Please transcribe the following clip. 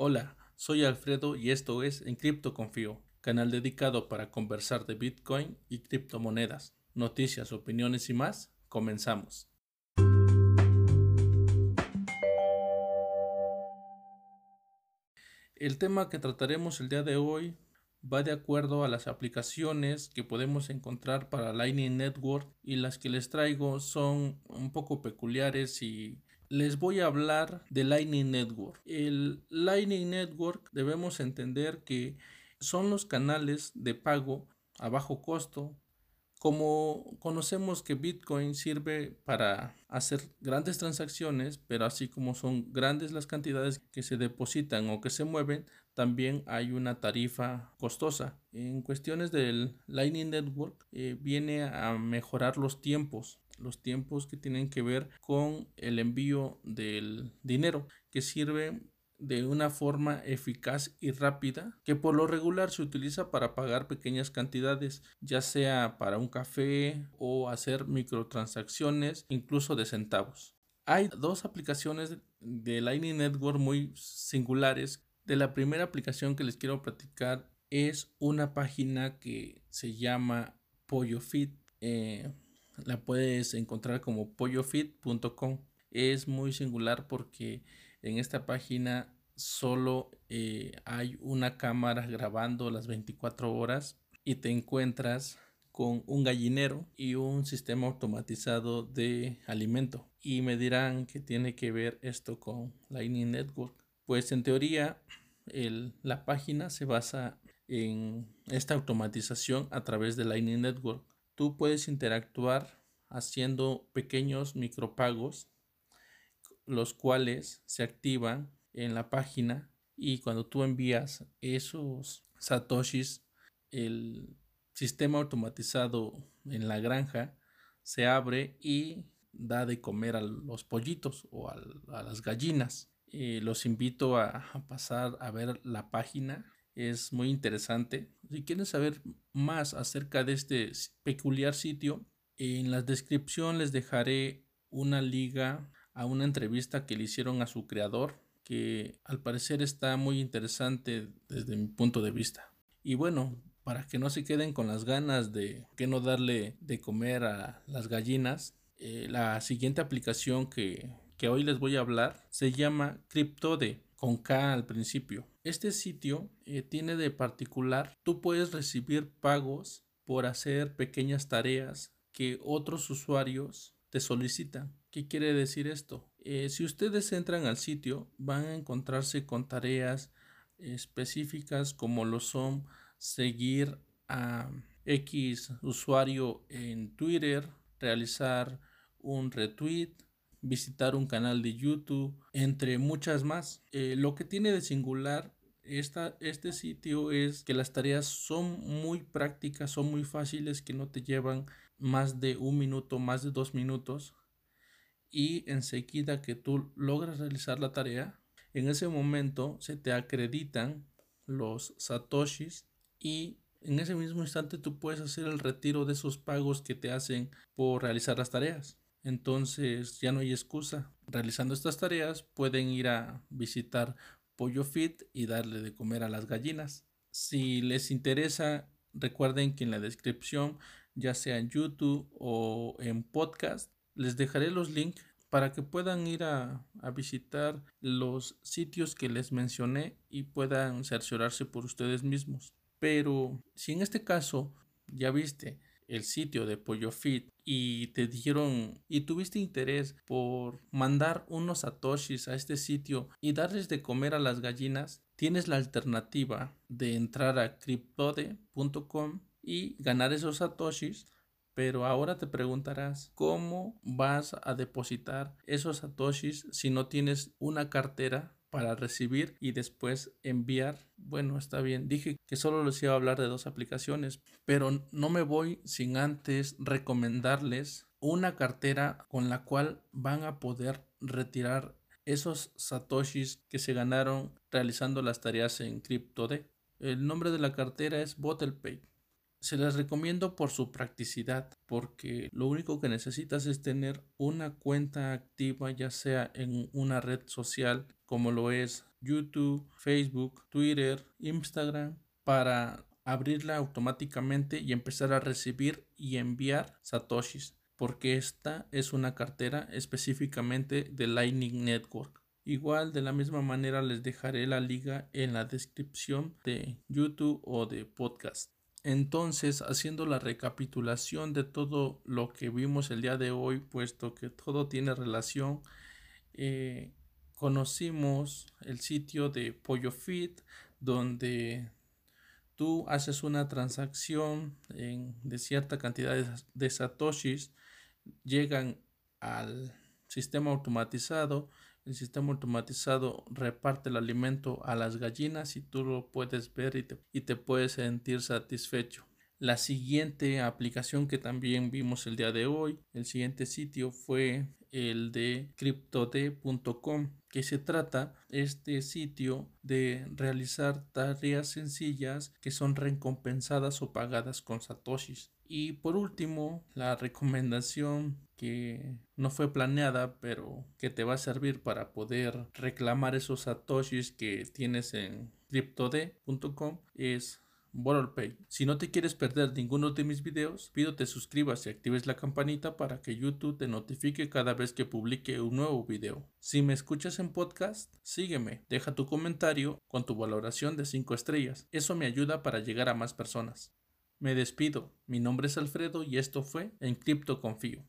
Hola, soy Alfredo y esto es En Cripto Confío, canal dedicado para conversar de Bitcoin y criptomonedas, noticias, opiniones y más. Comenzamos. El tema que trataremos el día de hoy va de acuerdo a las aplicaciones que podemos encontrar para Lightning Network y las que les traigo son un poco peculiares y les voy a hablar de Lightning Network. El Lightning Network debemos entender que son los canales de pago a bajo costo. Como conocemos que Bitcoin sirve para hacer grandes transacciones, pero así como son grandes las cantidades que se depositan o que se mueven, también hay una tarifa costosa. En cuestiones del Lightning Network eh, viene a mejorar los tiempos los tiempos que tienen que ver con el envío del dinero que sirve de una forma eficaz y rápida que por lo regular se utiliza para pagar pequeñas cantidades ya sea para un café o hacer microtransacciones incluso de centavos. Hay dos aplicaciones de Lightning Network muy singulares. De la primera aplicación que les quiero platicar es una página que se llama PolloFit la puedes encontrar como pollofit.com. Es muy singular porque en esta página solo eh, hay una cámara grabando las 24 horas y te encuentras con un gallinero y un sistema automatizado de alimento. Y me dirán que tiene que ver esto con Lightning Network. Pues en teoría la página se basa en esta automatización a través de Lightning Network tú puedes interactuar haciendo pequeños micropagos, los cuales se activan en la página y cuando tú envías esos satoshis, el sistema automatizado en la granja se abre y da de comer a los pollitos o a, las gallinas. Eh, los invito a pasar a ver la página es muy interesante. Si quieren saber más acerca de este peculiar sitio, en la descripción les dejaré una liga a una entrevista que le hicieron a su creador, que al parecer está muy interesante desde mi punto de vista. Y bueno, para que no se queden con las ganas de que no darle de comer a las gallinas, eh, la siguiente aplicación que, que hoy les voy a hablar se llama CryptoDe con K al principio. Este sitio eh, tiene de particular, tú puedes recibir pagos por hacer pequeñas tareas que otros usuarios te solicitan. ¿Qué quiere decir esto? Eh, si ustedes entran al sitio van a encontrarse con tareas específicas como lo son seguir a X usuario en Twitter, realizar un retweet, visitar un canal de YouTube, entre muchas más. Eh, lo que tiene de singular esta, este sitio es que las tareas son muy prácticas, son muy fáciles, que no te llevan más de un minuto, más de dos minutos. Y enseguida que tú logras realizar la tarea, en ese momento se te acreditan los satoshis y en ese mismo instante tú puedes hacer el retiro de esos pagos que te hacen por realizar las tareas. Entonces ya no hay excusa. Realizando estas tareas pueden ir a visitar Pollo Fit y darle de comer a las gallinas. Si les interesa, recuerden que en la descripción, ya sea en YouTube o en podcast, les dejaré los links para que puedan ir a, a, visitar los sitios que les mencioné y puedan cerciorarse por ustedes mismos. Pero si en este caso ya viste el sitio de Pollo Fit y te dijeron y tuviste interés por mandar unos satoshis a este sitio y darles de comer a las gallinas, tienes la alternativa de entrar a cryptode.com y ganar esos satoshis pero ahora te preguntarás cómo vas a depositar esos satoshis si no tienes una cartera para recibir y después enviar. Bueno, está bien. Dije que solo les iba a hablar de dos aplicaciones, pero no me voy sin antes recomendarles una cartera con la cual van a poder retirar esos satoshis que se ganaron realizando las tareas en CryptoD. El nombre de la cartera es BottlePay. Se las recomiendo por su practicidad, porque lo único que necesitas es tener una cuenta activa, ya sea en una red social como lo es YouTube, Facebook, Twitter, Instagram para abrirla automáticamente y empezar a recibir y enviar satoshis porque esta es una cartera específicamente de Lightning Network. Igual de la misma manera les dejaré la liga en la descripción de YouTube o de podcast. Entonces, haciendo la recapitulación de todo lo que vimos el día de hoy, puesto que todo tiene relación, eh, conocimos el sitio de Pollo Fit, donde tú haces una transacción de cierta cantidad de satoshis, llegan al sistema automatizado el sistema automatizado reparte el alimento a las gallinas y tú lo puedes ver y te, y te puedes sentir satisfecho. La siguiente aplicación que también vimos el día de hoy, el siguiente sitio fue el de cryptod.com, que se trata este sitio de realizar tareas sencillas que son recompensadas o pagadas con satoshis. Y por último, la recomendación que no fue planeada, pero que te va a servir para poder reclamar esos satoshis que tienes en cryptod.com es Pay. Si no te quieres perder ninguno de mis videos, pido te suscribas y actives la campanita para que YouTube te notifique cada vez que publique un nuevo video. Si me escuchas en podcast, sígueme, deja tu comentario con tu valoración de 5 estrellas. Eso me ayuda para llegar a más personas. Me despido. Mi nombre es Alfredo y esto fue En Cripto Confío.